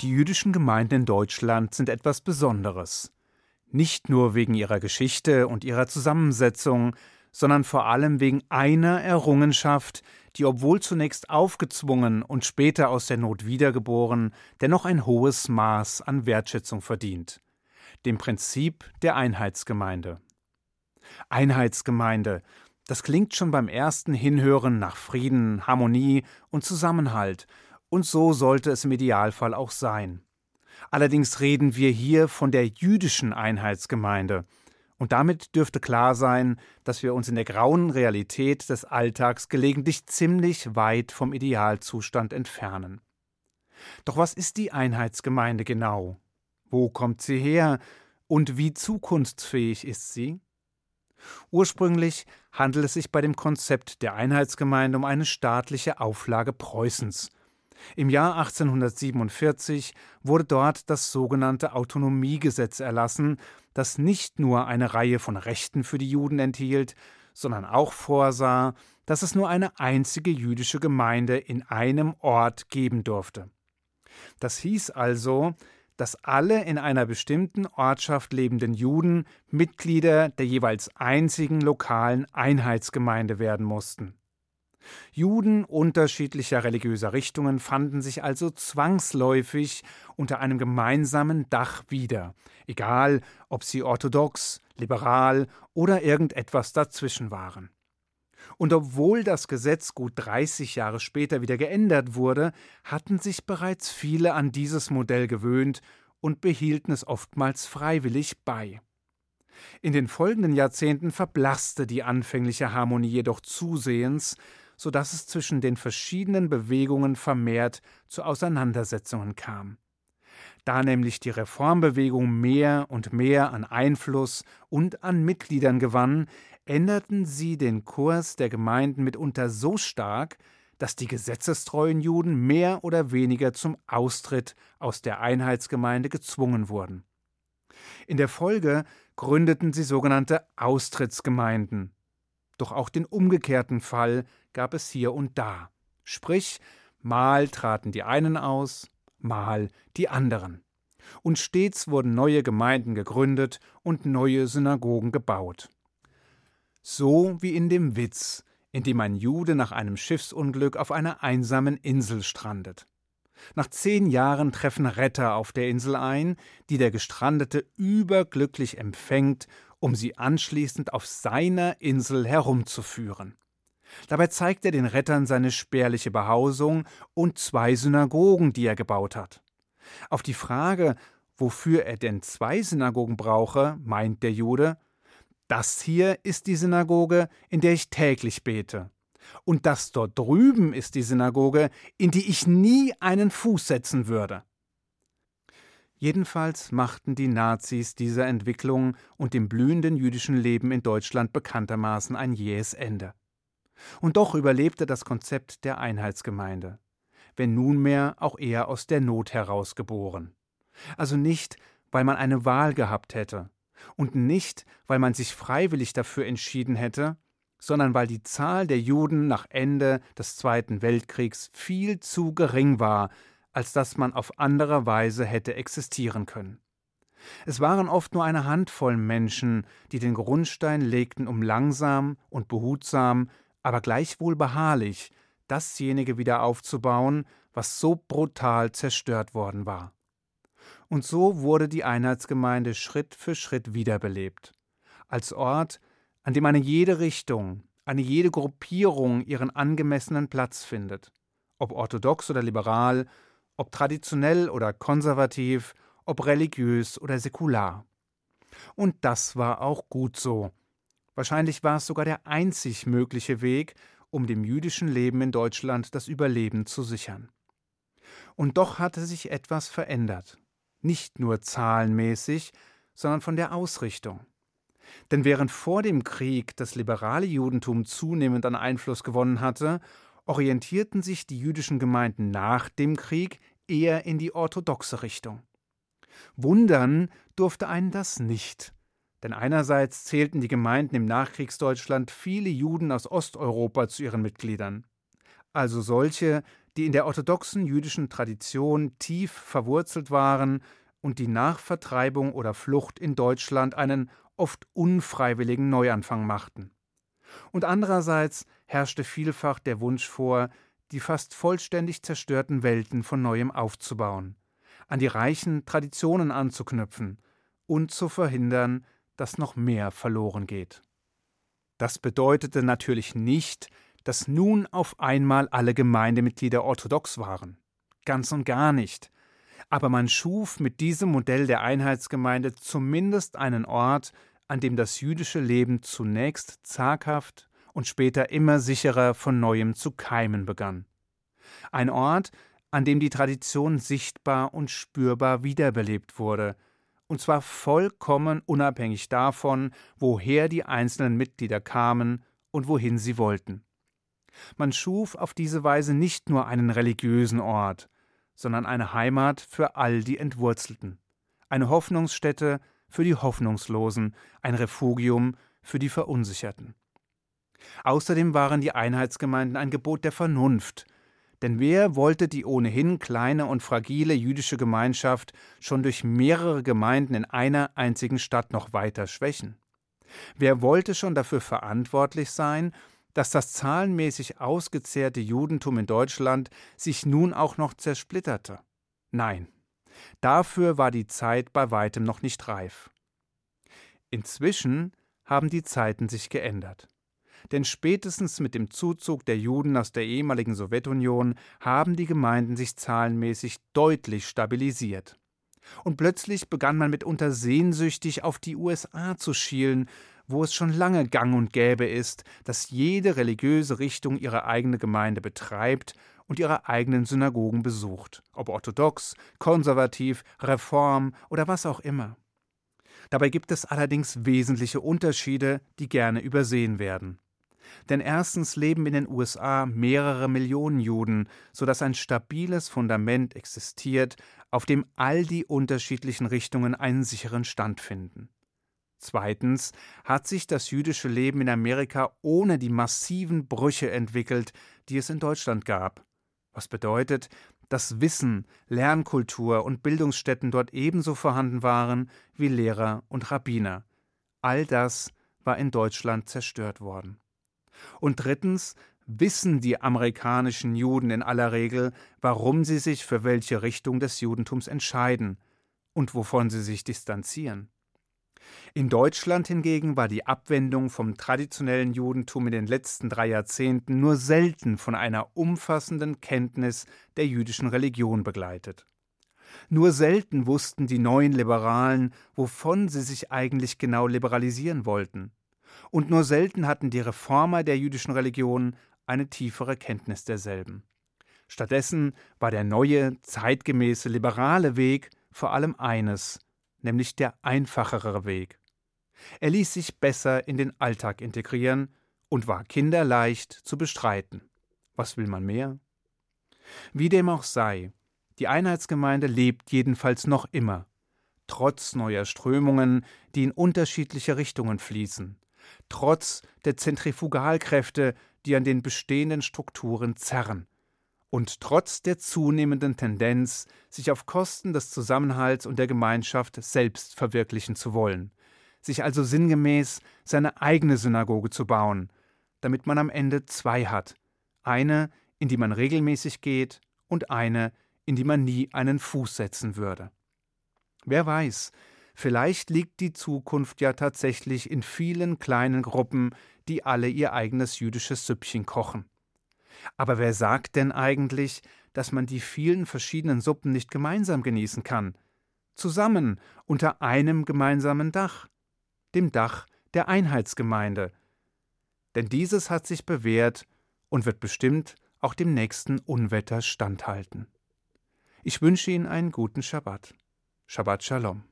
Die jüdischen Gemeinden in Deutschland sind etwas Besonderes. Nicht nur wegen ihrer Geschichte und ihrer Zusammensetzung, sondern vor allem wegen einer Errungenschaft, die, obwohl zunächst aufgezwungen und später aus der Not wiedergeboren, dennoch ein hohes Maß an Wertschätzung verdient dem Prinzip der Einheitsgemeinde. Einheitsgemeinde, das klingt schon beim ersten Hinhören nach Frieden, Harmonie und Zusammenhalt, und so sollte es im Idealfall auch sein. Allerdings reden wir hier von der jüdischen Einheitsgemeinde, und damit dürfte klar sein, dass wir uns in der grauen Realität des Alltags gelegentlich ziemlich weit vom Idealzustand entfernen. Doch was ist die Einheitsgemeinde genau? Wo kommt sie her und wie zukunftsfähig ist sie? Ursprünglich handelt es sich bei dem Konzept der Einheitsgemeinde um eine staatliche Auflage Preußens, im Jahr 1847 wurde dort das sogenannte Autonomiegesetz erlassen, das nicht nur eine Reihe von Rechten für die Juden enthielt, sondern auch vorsah, dass es nur eine einzige jüdische Gemeinde in einem Ort geben durfte. Das hieß also, dass alle in einer bestimmten Ortschaft lebenden Juden Mitglieder der jeweils einzigen lokalen Einheitsgemeinde werden mussten. Juden unterschiedlicher religiöser Richtungen fanden sich also zwangsläufig unter einem gemeinsamen Dach wieder, egal ob sie orthodox, liberal oder irgendetwas dazwischen waren. Und obwohl das Gesetz gut 30 Jahre später wieder geändert wurde, hatten sich bereits viele an dieses Modell gewöhnt und behielten es oftmals freiwillig bei. In den folgenden Jahrzehnten verblasste die anfängliche Harmonie jedoch zusehends, so dass es zwischen den verschiedenen Bewegungen vermehrt zu Auseinandersetzungen kam. Da nämlich die Reformbewegung mehr und mehr an Einfluss und an Mitgliedern gewann, änderten sie den Kurs der Gemeinden mitunter so stark, dass die gesetzestreuen Juden mehr oder weniger zum Austritt aus der Einheitsgemeinde gezwungen wurden. In der Folge gründeten sie sogenannte Austrittsgemeinden. Doch auch den umgekehrten Fall gab es hier und da. Sprich, mal traten die einen aus, mal die anderen. Und stets wurden neue Gemeinden gegründet und neue Synagogen gebaut. So wie in dem Witz, in dem ein Jude nach einem Schiffsunglück auf einer einsamen Insel strandet. Nach zehn Jahren treffen Retter auf der Insel ein, die der Gestrandete überglücklich empfängt, um sie anschließend auf seiner Insel herumzuführen. Dabei zeigt er den Rettern seine spärliche Behausung und zwei Synagogen, die er gebaut hat. Auf die Frage, wofür er denn zwei Synagogen brauche, meint der Jude, das hier ist die Synagoge, in der ich täglich bete. Und das dort drüben ist die Synagoge, in die ich nie einen Fuß setzen würde. Jedenfalls machten die Nazis dieser Entwicklung und dem blühenden jüdischen Leben in Deutschland bekanntermaßen ein jähes Ende. Und doch überlebte das Konzept der Einheitsgemeinde, wenn nunmehr auch eher aus der Not heraus geboren. Also nicht, weil man eine Wahl gehabt hätte, und nicht, weil man sich freiwillig dafür entschieden hätte, sondern weil die Zahl der Juden nach Ende des Zweiten Weltkriegs viel zu gering war, als dass man auf andere Weise hätte existieren können. Es waren oft nur eine Handvoll Menschen, die den Grundstein legten, um langsam und behutsam aber gleichwohl beharrlich dasjenige wieder aufzubauen, was so brutal zerstört worden war. Und so wurde die Einheitsgemeinde Schritt für Schritt wiederbelebt, als Ort, an dem eine jede Richtung, eine jede Gruppierung ihren angemessenen Platz findet, ob orthodox oder liberal, ob traditionell oder konservativ, ob religiös oder säkular. Und das war auch gut so, Wahrscheinlich war es sogar der einzig mögliche Weg, um dem jüdischen Leben in Deutschland das Überleben zu sichern. Und doch hatte sich etwas verändert, nicht nur zahlenmäßig, sondern von der Ausrichtung. Denn während vor dem Krieg das liberale Judentum zunehmend an Einfluss gewonnen hatte, orientierten sich die jüdischen Gemeinden nach dem Krieg eher in die orthodoxe Richtung. Wundern durfte einen das nicht. Denn einerseits zählten die Gemeinden im Nachkriegsdeutschland viele Juden aus Osteuropa zu ihren Mitgliedern, also solche, die in der orthodoxen jüdischen Tradition tief verwurzelt waren und die nach Vertreibung oder Flucht in Deutschland einen oft unfreiwilligen Neuanfang machten. Und andererseits herrschte vielfach der Wunsch vor, die fast vollständig zerstörten Welten von neuem aufzubauen, an die reichen Traditionen anzuknüpfen und zu verhindern, dass noch mehr verloren geht. Das bedeutete natürlich nicht, dass nun auf einmal alle Gemeindemitglieder orthodox waren. Ganz und gar nicht. Aber man schuf mit diesem Modell der Einheitsgemeinde zumindest einen Ort, an dem das jüdische Leben zunächst zaghaft und später immer sicherer von neuem zu keimen begann. Ein Ort, an dem die Tradition sichtbar und spürbar wiederbelebt wurde, und zwar vollkommen unabhängig davon, woher die einzelnen Mitglieder kamen und wohin sie wollten. Man schuf auf diese Weise nicht nur einen religiösen Ort, sondern eine Heimat für all die Entwurzelten, eine Hoffnungsstätte für die Hoffnungslosen, ein Refugium für die Verunsicherten. Außerdem waren die Einheitsgemeinden ein Gebot der Vernunft, denn wer wollte die ohnehin kleine und fragile jüdische Gemeinschaft schon durch mehrere Gemeinden in einer einzigen Stadt noch weiter schwächen? Wer wollte schon dafür verantwortlich sein, dass das zahlenmäßig ausgezehrte Judentum in Deutschland sich nun auch noch zersplitterte? Nein, dafür war die Zeit bei weitem noch nicht reif. Inzwischen haben die Zeiten sich geändert. Denn spätestens mit dem Zuzug der Juden aus der ehemaligen Sowjetunion haben die Gemeinden sich zahlenmäßig deutlich stabilisiert. Und plötzlich begann man mitunter sehnsüchtig auf die USA zu schielen, wo es schon lange gang und gäbe ist, dass jede religiöse Richtung ihre eigene Gemeinde betreibt und ihre eigenen Synagogen besucht, ob orthodox, konservativ, reform oder was auch immer. Dabei gibt es allerdings wesentliche Unterschiede, die gerne übersehen werden. Denn erstens leben in den USA mehrere Millionen Juden, sodass ein stabiles Fundament existiert, auf dem all die unterschiedlichen Richtungen einen sicheren Stand finden. Zweitens hat sich das jüdische Leben in Amerika ohne die massiven Brüche entwickelt, die es in Deutschland gab. Was bedeutet, dass Wissen, Lernkultur und Bildungsstätten dort ebenso vorhanden waren wie Lehrer und Rabbiner. All das war in Deutschland zerstört worden. Und drittens wissen die amerikanischen Juden in aller Regel, warum sie sich für welche Richtung des Judentums entscheiden und wovon sie sich distanzieren. In Deutschland hingegen war die Abwendung vom traditionellen Judentum in den letzten drei Jahrzehnten nur selten von einer umfassenden Kenntnis der jüdischen Religion begleitet. Nur selten wussten die neuen Liberalen, wovon sie sich eigentlich genau liberalisieren wollten und nur selten hatten die Reformer der jüdischen Religion eine tiefere Kenntnis derselben. Stattdessen war der neue, zeitgemäße, liberale Weg vor allem eines, nämlich der einfachere Weg. Er ließ sich besser in den Alltag integrieren und war kinderleicht zu bestreiten. Was will man mehr? Wie dem auch sei, die Einheitsgemeinde lebt jedenfalls noch immer, trotz neuer Strömungen, die in unterschiedliche Richtungen fließen, trotz der Zentrifugalkräfte, die an den bestehenden Strukturen zerren, und trotz der zunehmenden Tendenz, sich auf Kosten des Zusammenhalts und der Gemeinschaft selbst verwirklichen zu wollen, sich also sinngemäß seine eigene Synagoge zu bauen, damit man am Ende zwei hat, eine, in die man regelmäßig geht, und eine, in die man nie einen Fuß setzen würde. Wer weiß, Vielleicht liegt die Zukunft ja tatsächlich in vielen kleinen Gruppen, die alle ihr eigenes jüdisches Süppchen kochen. Aber wer sagt denn eigentlich, dass man die vielen verschiedenen Suppen nicht gemeinsam genießen kann? Zusammen, unter einem gemeinsamen Dach, dem Dach der Einheitsgemeinde. Denn dieses hat sich bewährt und wird bestimmt auch dem nächsten Unwetter standhalten. Ich wünsche Ihnen einen guten Schabbat. Shabbat Shalom.